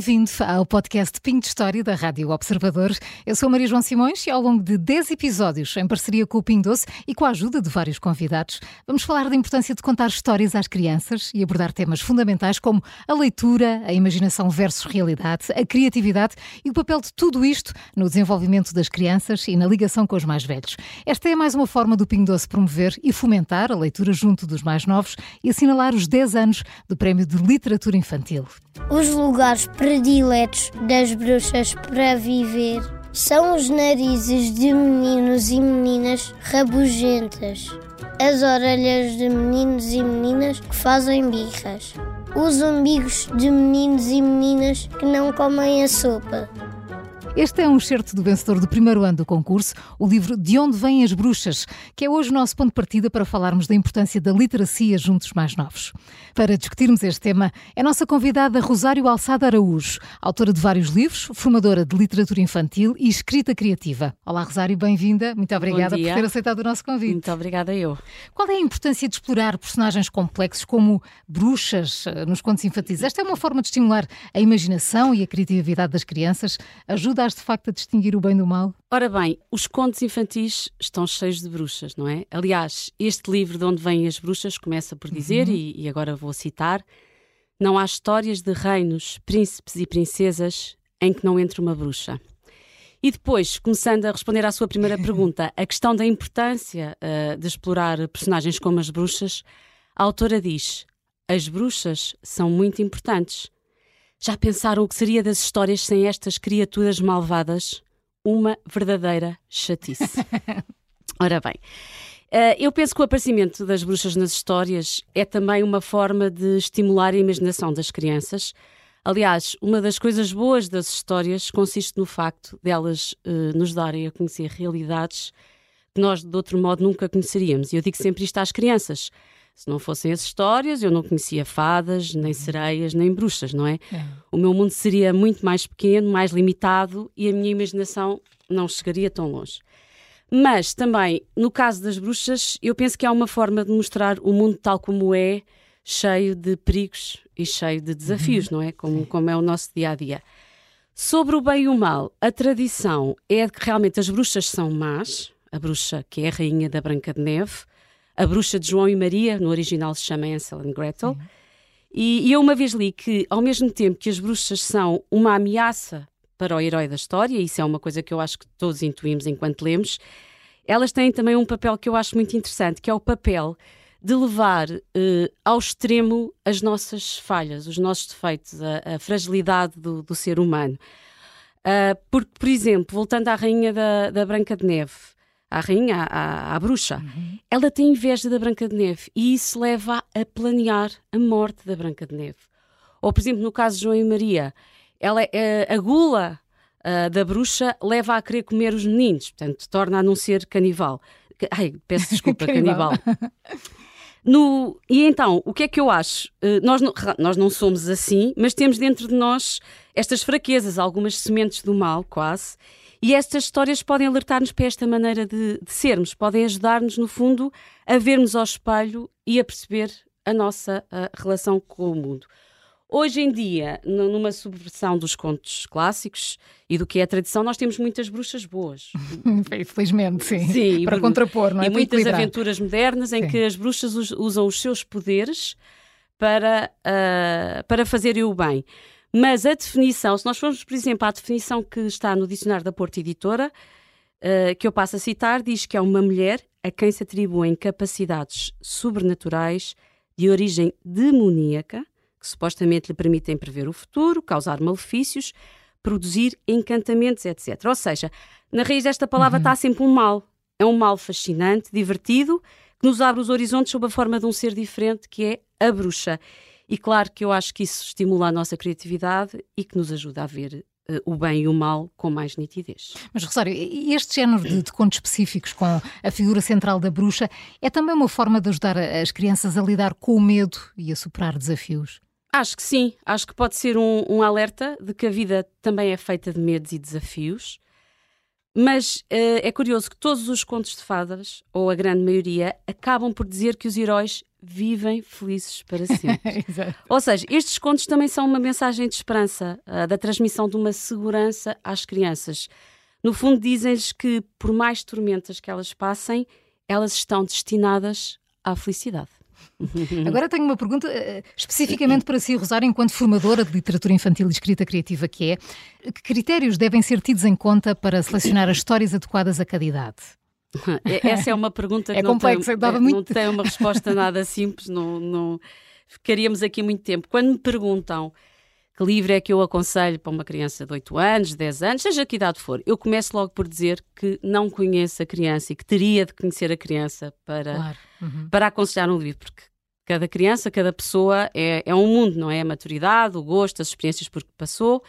Bem-vindo ao podcast Pinto História da Rádio Observador. Eu sou Maria João Simões e ao longo de 10 episódios, em parceria com o Pinho Doce e com a ajuda de vários convidados, vamos falar da importância de contar histórias às crianças e abordar temas fundamentais como a leitura, a imaginação versus realidade, a criatividade e o papel de tudo isto no desenvolvimento das crianças e na ligação com os mais velhos. Esta é mais uma forma do Pinho Doce promover e fomentar a leitura junto dos mais novos e assinalar os 10 anos do Prémio de Literatura Infantil. Os lugares prediletos das bruxas para viver. São os narizes de meninos e meninas rabugentas, as orelhas de meninos e meninas que fazem birras, os umbigos de meninos e meninas que não comem a sopa, este é um excerto do vencedor do primeiro ano do concurso, o livro De Onde Vêm as Bruxas, que é hoje o nosso ponto de partida para falarmos da importância da literacia junto aos mais novos. Para discutirmos este tema, é nossa convidada Rosário Alçada Araújo, autora de vários livros, formadora de literatura infantil e escrita criativa. Olá, Rosário, bem-vinda. Muito obrigada por ter aceitado o nosso convite. Muito obrigada eu. Qual é a importância de explorar personagens complexos como bruxas eh, nos contos infantis? Esta é uma forma de estimular a imaginação e a criatividade das crianças, ajuda ajudaste de facto a distinguir o bem do mal? Ora bem, os contos infantis estão cheios de bruxas, não é? Aliás, este livro de onde vêm as bruxas começa por dizer, uhum. e, e agora vou citar: Não há histórias de reinos, príncipes e princesas em que não entre uma bruxa. E depois, começando a responder à sua primeira pergunta, a questão da importância uh, de explorar personagens como as bruxas, a autora diz: as bruxas são muito importantes. Já pensaram o que seria das histórias sem estas criaturas malvadas? Uma verdadeira chatice. Ora bem, uh, eu penso que o aparecimento das bruxas nas histórias é também uma forma de estimular a imaginação das crianças. Aliás, uma das coisas boas das histórias consiste no facto delas uh, nos darem a conhecer realidades que nós, de outro modo, nunca conheceríamos. E eu digo sempre isto às crianças. Se não fossem as histórias, eu não conhecia fadas, nem sereias, nem bruxas, não é? é? O meu mundo seria muito mais pequeno, mais limitado e a minha imaginação não chegaria tão longe. Mas também, no caso das bruxas, eu penso que há uma forma de mostrar o mundo tal como é, cheio de perigos e cheio de desafios, uhum. não é? Como, como é o nosso dia a dia. Sobre o bem e o mal, a tradição é que realmente as bruxas são más, a bruxa que é a rainha da Branca de Neve, a Bruxa de João e Maria, no original se chama Ansel and Gretel. Uhum. E, e eu uma vez li que, ao mesmo tempo que as bruxas são uma ameaça para o herói da história, e isso é uma coisa que eu acho que todos intuímos enquanto lemos, elas têm também um papel que eu acho muito interessante, que é o papel de levar eh, ao extremo as nossas falhas, os nossos defeitos, a, a fragilidade do, do, ser humano. Uh, porque, por exemplo, voltando à Rainha da, da Branca de Neve, à rainha, à, à bruxa, uhum. ela tem inveja da Branca de Neve e isso leva a planear a morte da Branca de Neve. Ou, por exemplo, no caso de João e Maria, ela, eh, a gula uh, da bruxa leva a querer comer os meninos, portanto, torna a não ser canibal. Ai, peço desculpa, canibal. No, e então, o que é que eu acho? Uh, nós, não, nós não somos assim, mas temos dentro de nós estas fraquezas, algumas sementes do mal, quase, e estas histórias podem alertar-nos para esta maneira de, de sermos, podem ajudar-nos, no fundo, a vermos ao espelho e a perceber a nossa a relação com o mundo. Hoje em dia, numa subversão dos contos clássicos e do que é a tradição, nós temos muitas bruxas boas. Infelizmente, sim. sim para contrapor, não é? E muitas aventuras modernas em sim. que as bruxas usam os seus poderes para, uh, para fazerem o bem. Mas a definição, se nós formos, por exemplo, à definição que está no dicionário da Porta Editora, uh, que eu passo a citar, diz que é uma mulher a quem se atribuem capacidades sobrenaturais de origem demoníaca, que supostamente lhe permitem prever o futuro, causar malefícios, produzir encantamentos, etc. Ou seja, na raiz desta palavra uhum. está sempre um mal. É um mal fascinante, divertido, que nos abre os horizontes sob a forma de um ser diferente, que é a bruxa. E claro que eu acho que isso estimula a nossa criatividade e que nos ajuda a ver uh, o bem e o mal com mais nitidez. Mas, Rosário, este género de, de, contos específicos com a figura central da bruxa é também uma forma de ajudar as crianças a lidar com o medo e a superar desafios? Acho que sim. Acho que pode ser um, um alerta de que a vida também é feita de medos e desafios. Mas uh, é curioso que todos os contos de fadas, ou a grande maioria, acabam por dizer que os heróis vivem felizes para sempre. Ou seja, estes contos também são uma mensagem de esperança, uh, da transmissão de uma segurança às crianças. No fundo, dizem-lhes que, por mais tormentas que elas passem, elas estão destinadas à felicidade. Agora tenho uma pergunta uh, especificamente para si, Rosário, enquanto formadora de literatura infantil e escrita criativa que é. Que critérios devem ser tidos em conta para selecionar as histórias adequadas a cada idade? Essa é uma pergunta que é não, complexa, tem, é, muito... não tem uma resposta nada simples, não, não, ficaríamos aqui muito tempo. Quando me perguntam que livro é que eu aconselho para uma criança de 8 anos, 10 anos, seja que idade for, eu começo logo por dizer que não conheço a criança e que teria de conhecer a criança para, claro. uhum. para aconselhar um livro, porque cada criança, cada pessoa é, é um mundo, não é? A maturidade, o gosto, as experiências por que passou.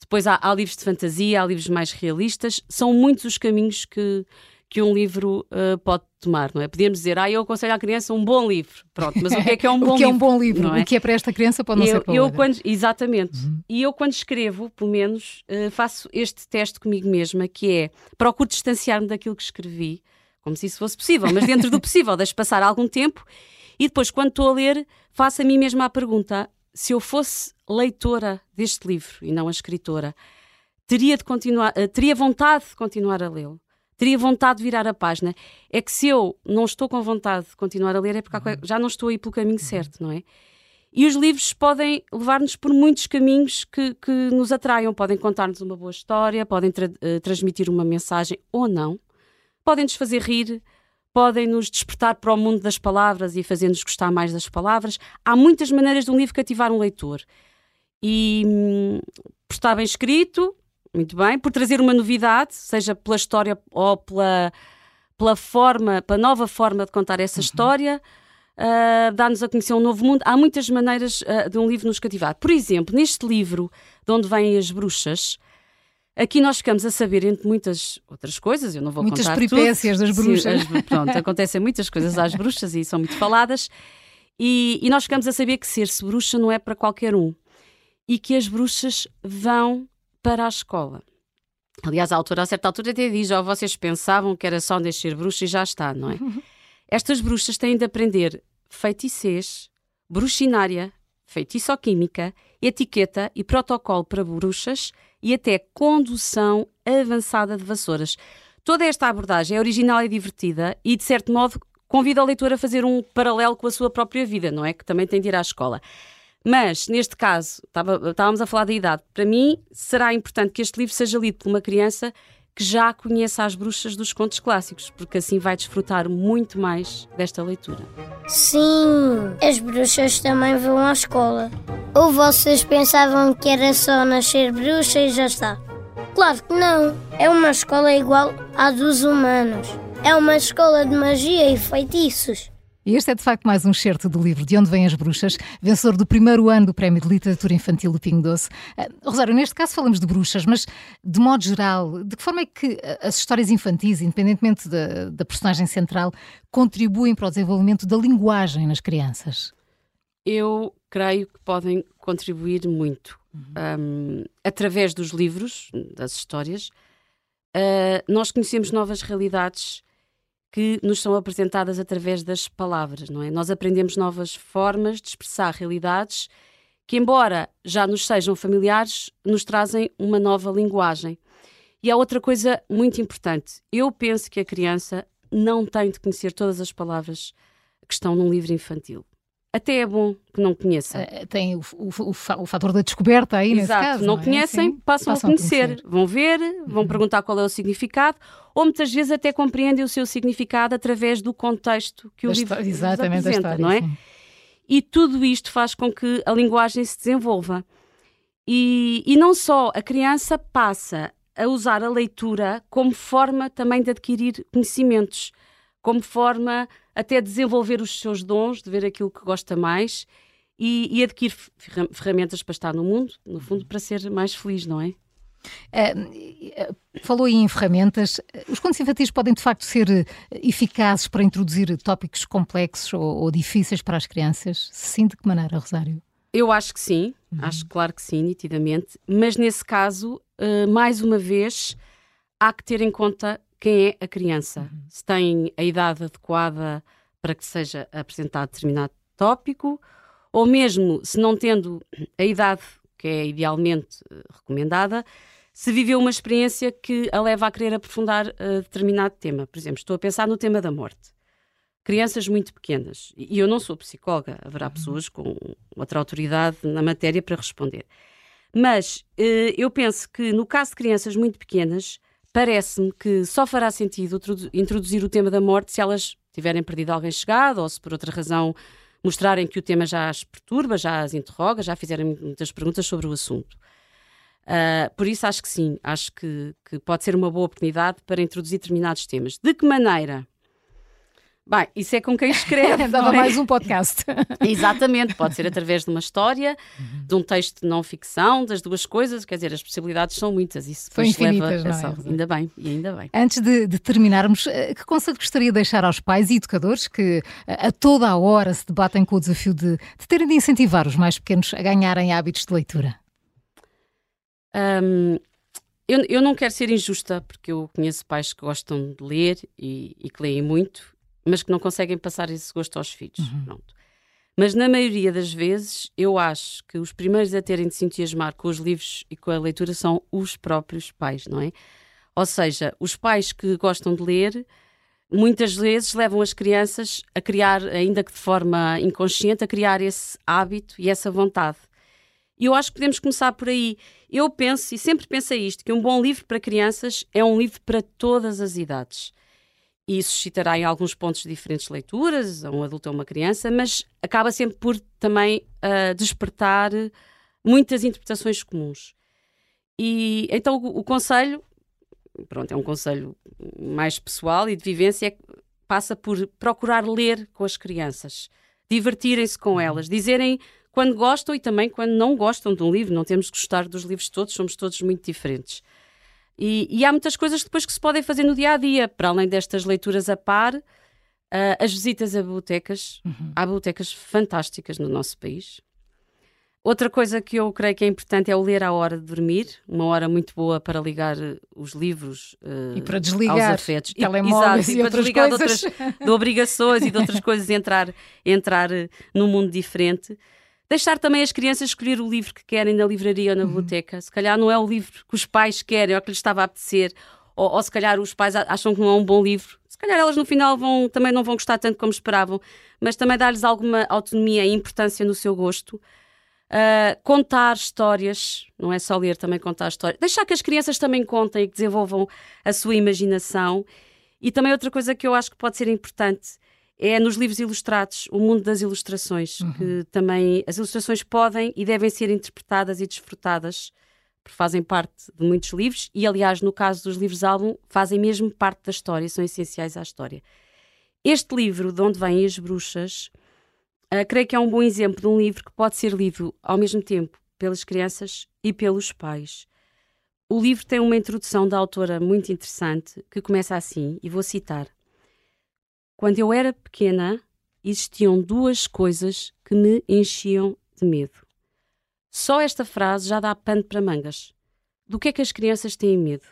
Depois há, há livros de fantasia, há livros mais realistas, são muitos os caminhos que que um livro uh, pode tomar, não é? Podíamos dizer, ah, eu aconselho à criança um bom livro. Pronto, mas o que é que é um bom livro? o que livro? é um bom livro? É? O que é para esta criança pode não eu, ser para eu quando Exatamente. Uhum. E eu quando escrevo, pelo menos, uh, faço este teste comigo mesma, que é, procuro distanciar-me daquilo que escrevi, como se isso fosse possível, mas dentro do possível, deixo passar algum tempo e depois, quando estou a ler, faço a mim mesma a pergunta, se eu fosse leitora deste livro e não a escritora, teria, de continuar, uh, teria vontade de continuar a lê-lo? Teria vontade de virar a página. É que se eu não estou com vontade de continuar a ler, é porque uhum. já não estou aí pelo caminho uhum. certo, não é? E os livros podem levar-nos por muitos caminhos que, que nos atraiam. Podem contar-nos uma boa história, podem tra uh, transmitir uma mensagem ou não, podem nos fazer rir, podem nos despertar para o mundo das palavras e fazer-nos gostar mais das palavras. Há muitas maneiras de um livro cativar um leitor. E hum, por estar bem escrito, muito bem. Por trazer uma novidade, seja pela história ou pela, pela forma, pela nova forma de contar essa uhum. história, uh, dar-nos a conhecer um novo mundo. Há muitas maneiras uh, de um livro nos cativar. Por exemplo, neste livro, de onde vêm as bruxas, aqui nós ficamos a saber, entre muitas outras coisas, eu não vou muitas contar peripécias tudo. das bruxas. Sim, as, pronto, acontecem muitas coisas às bruxas e são muito faladas. E, e nós ficamos a saber que ser-se bruxa não é para qualquer um. E que as bruxas vão para a escola. Aliás, a autora, a certa altura, até diz: oh, vocês pensavam que era só deixar bruxa e já está, não é? Estas bruxas têm de aprender feitiçês, bruxinária, feitiçoquímica, etiqueta e protocolo para bruxas e até condução avançada de vassouras. Toda esta abordagem é original e divertida e, de certo modo, convida o leitor a fazer um paralelo com a sua própria vida, não é? Que também tem de ir à escola. Mas, neste caso, estava, estávamos a falar da idade. Para mim, será importante que este livro seja lido por uma criança que já conheça as bruxas dos contos clássicos, porque assim vai desfrutar muito mais desta leitura. Sim, as bruxas também vão à escola. Ou vocês pensavam que era só nascer bruxa e já está? Claro que não. É uma escola igual à dos humanos. É uma escola de magia e feitiços. E este é de facto mais um certo do livro De Onde Vêm as Bruxas, vencedor do primeiro ano do Prémio de Literatura Infantil do Pingo Doce. Uh, Rosário, neste caso falamos de bruxas, mas de modo geral, de que forma é que as histórias infantis, independentemente da, da personagem central, contribuem para o desenvolvimento da linguagem nas crianças? Eu creio que podem contribuir muito. Uhum. Um, através dos livros, das histórias, uh, nós conhecemos novas realidades que nos são apresentadas através das palavras, não é? Nós aprendemos novas formas de expressar realidades que, embora já nos sejam familiares, nos trazem uma nova linguagem. E há outra coisa muito importante. Eu penso que a criança não tem de conhecer todas as palavras que estão num livro infantil até é bom que não conheçam. Uh, tem o, o, o, o, fator da descoberta aí Exato. nesse caso. Não, não é? conhecem, passam, passam, a conhecer. conhecer. Vão ver, vão uhum. perguntar qual é o significado, ou muitas vezes até compreendem o seu significado através do contexto que o livro Exatamente apresenta, história, não é? Sim. E tudo isto faz com que a linguagem se desenvolva. E, e não só a criança passa a usar a leitura como forma também de adquirir conhecimentos, como forma até desenvolver os seus dons, de ver aquilo que gosta mais e, e adquirir ferramentas para estar no mundo, no fundo, para ser mais feliz, não é? Uh, falou aí em ferramentas. Os contos infantis podem de facto ser eficazes para introduzir tópicos complexos ou, ou difíceis para as crianças? Sim, de que maneira, Rosário? Eu acho que sim, uhum. acho claro que sim, nitidamente, mas nesse caso, uh, mais uma vez, há que ter em conta quem é a criança, uhum. se tem a idade adequada para que seja apresentado determinado tópico, ou mesmo se não tendo a idade que é idealmente uh, recomendada, se viveu uma experiência que a leva a querer aprofundar uh, determinado tema. Por exemplo, estou a pensar no tema da morte. Crianças muito pequenas, e eu não sou psicóloga, haverá uhum. pessoas com outra autoridade na matéria para responder. Mas uh, eu penso que no caso de crianças muito pequenas, parece-me que só fará sentido introduzir o tema da morte se elas tiverem perdido alguém chegado ou se por outra razão mostrarem que o tema já as perturba, já as interroga, já fizerem muitas perguntas sobre o assunto. Uh, por isso acho que sim, acho que, que pode ser uma boa oportunidade para introduzir determinados temas. De que maneira? Bem, isso é com quem escreve. Dava é? mais um podcast. Exatamente, pode ser através de uma história, uhum. de um texto de não ficção, das duas coisas, quer dizer, as possibilidades são muitas. Isso são infinitas, leva não é? Ainda bem, e ainda bem. Antes de, de, terminarmos, eh, que conselho gostaria de deixar aos pais e educadores que eh, a toda a hora se debatem com o desafio de, de terem de incentivar os mais pequenos a ganharem hábitos de leitura? Um, eu, eu, não quero ser injusta, porque eu conheço pais que gostam de ler e, e que leem muito mas que não conseguem passar esse gosto aos filhos. Uhum. Mas na maioria das vezes, eu acho que os primeiros a terem de se entusiasmar com os livros e com a leitura são os próprios pais, não é? Ou seja, os pais que gostam de ler muitas vezes levam as crianças a criar, ainda que de forma inconsciente, a criar esse hábito e essa vontade. E eu acho que podemos começar por aí. Eu penso, e sempre pensei isto, que um bom livro para crianças é um livro para todas as idades e suscitará em alguns pontos diferentes leituras, a um adulto ou uma criança, mas acaba sempre por também uh, despertar muitas interpretações comuns. E então o, o, conselho, pronto, é um conselho mais pessoal e de vivência, é, passa por procurar ler com as crianças, divertirem-se com uhum. elas, dizerem quando gostam e também quando não gostam de um livro. Não temos que gostar dos livros todos, somos todos muito diferentes. E, e, há muitas coisas depois que se podem fazer no dia a dia, para além destas leituras a par, uh, as visitas a bibliotecas. Uhum. Há bibliotecas fantásticas no nosso país. Outra coisa que eu creio que é importante é o ler à hora de dormir, uma hora muito boa para ligar eh, os livros uh, e para desligar aos afetos. telemóveis e, e, e para desligar de outras, de obrigações e de outras coisas, entrar, entrar num mundo diferente. Deixar também as crianças escolher o livro que querem na livraria ou na uhum. biblioteca. Se calhar não é o livro que os pais querem ou que lhes estava a apetecer, ou, ou se calhar os pais acham que não é um bom livro. Se calhar elas no final vão, também não vão gostar tanto como esperavam, mas também dar-lhes alguma autonomia e importância no seu gosto. Uh, contar histórias, não é só ler, também contar histórias. Deixar que as crianças também contem e que desenvolvam a sua imaginação. E também outra coisa que eu acho que pode ser importante é nos livros ilustrados, o mundo das ilustrações, uhum. que também as ilustrações podem e devem ser interpretadas e desfrutadas, porque fazem parte de muitos livros e, aliás, no caso dos livros álbum, fazem mesmo parte da história, são essenciais à história. Este livro, de onde vêm as bruxas, uh, creio que é um bom exemplo de um livro que pode ser lido ao mesmo tempo pelas crianças e pelos pais. O livro tem uma introdução da autora muito interessante que começa assim, e vou citar. Quando eu era pequena, existiam duas coisas que me enchiam de medo. Só esta frase já dá pano para mangas. Do que é que as crianças têm medo?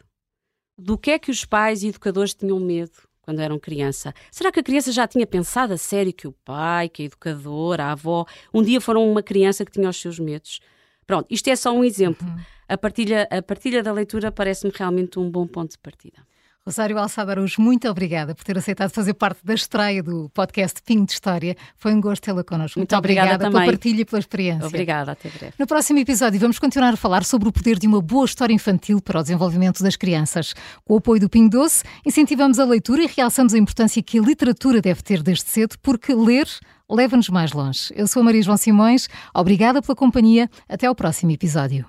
Do que é que os pais e educadores tinham medo quando eram criança? Será que a criança já tinha pensado a sério que o pai, que a educadora, a avó, um dia foram uma criança que tinha os seus medos? Pronto, isto é só um exemplo. Uhum. A, partilha, a partilha da leitura parece-me realmente um bom ponto de partida. Rosário Alçada Araújo, muito obrigada por ter aceitado fazer parte da estreia do podcast Pinho de História. Foi um gosto tê-la connosco. Muito, muito obrigada, obrigada pela partilha e pela experiência. Obrigada, até breve. No próximo episódio vamos continuar a falar sobre o poder de uma boa história infantil para o desenvolvimento das crianças. Com o apoio do Pinho Doce, incentivamos a leitura e realçamos a importância que a literatura deve ter desde cedo, porque ler leva-nos mais longe. Eu sou a Maria João Simões, obrigada pela companhia. Até ao próximo episódio.